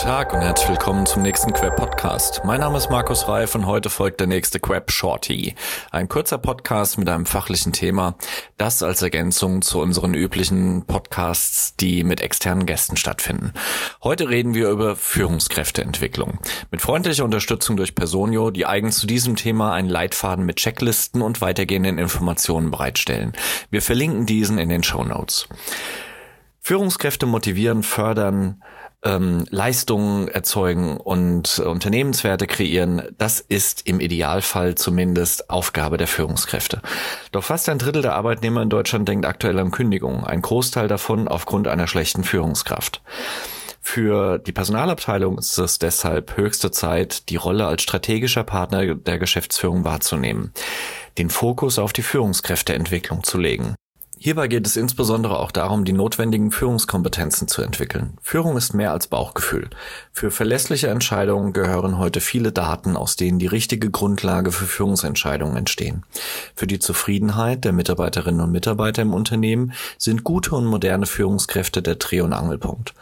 Tag und herzlich willkommen zum nächsten Queb Podcast. Mein Name ist Markus Reif und heute folgt der nächste Queb Shorty. Ein kurzer Podcast mit einem fachlichen Thema, das als Ergänzung zu unseren üblichen Podcasts, die mit externen Gästen stattfinden. Heute reden wir über Führungskräfteentwicklung. Mit freundlicher Unterstützung durch Personio, die eigens zu diesem Thema einen Leitfaden mit Checklisten und weitergehenden Informationen bereitstellen. Wir verlinken diesen in den Show Notes. Führungskräfte motivieren, fördern, ähm, Leistungen erzeugen und äh, Unternehmenswerte kreieren, das ist im Idealfall zumindest Aufgabe der Führungskräfte. Doch fast ein Drittel der Arbeitnehmer in Deutschland denkt aktuell an Kündigungen, ein Großteil davon aufgrund einer schlechten Führungskraft. Für die Personalabteilung ist es deshalb höchste Zeit, die Rolle als strategischer Partner der Geschäftsführung wahrzunehmen, den Fokus auf die Führungskräfteentwicklung zu legen. Hierbei geht es insbesondere auch darum, die notwendigen Führungskompetenzen zu entwickeln. Führung ist mehr als Bauchgefühl. Für verlässliche Entscheidungen gehören heute viele Daten, aus denen die richtige Grundlage für Führungsentscheidungen entstehen. Für die Zufriedenheit der Mitarbeiterinnen und Mitarbeiter im Unternehmen sind gute und moderne Führungskräfte der Dreh- und Angelpunkt.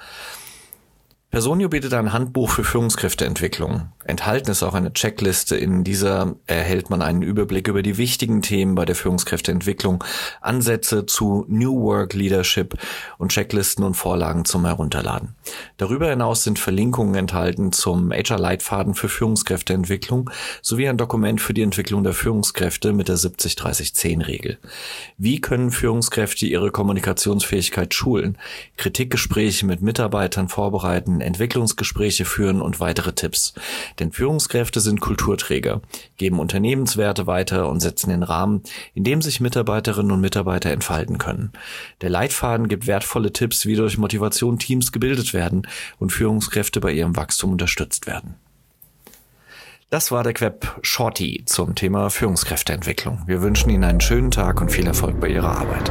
Personio bietet ein Handbuch für Führungskräfteentwicklung. Enthalten ist auch eine Checkliste. In dieser erhält man einen Überblick über die wichtigen Themen bei der Führungskräfteentwicklung, Ansätze zu New Work Leadership und Checklisten und Vorlagen zum Herunterladen. Darüber hinaus sind Verlinkungen enthalten zum HR-Leitfaden für Führungskräfteentwicklung sowie ein Dokument für die Entwicklung der Führungskräfte mit der 70-30-10-Regel. Wie können Führungskräfte ihre Kommunikationsfähigkeit schulen, Kritikgespräche mit Mitarbeitern vorbereiten, Entwicklungsgespräche führen und weitere Tipps. Denn Führungskräfte sind Kulturträger, geben Unternehmenswerte weiter und setzen den Rahmen, in dem sich Mitarbeiterinnen und Mitarbeiter entfalten können. Der Leitfaden gibt wertvolle Tipps, wie durch Motivation Teams gebildet werden und Führungskräfte bei ihrem Wachstum unterstützt werden. Das war der Queb Shorty zum Thema Führungskräfteentwicklung. Wir wünschen Ihnen einen schönen Tag und viel Erfolg bei Ihrer Arbeit.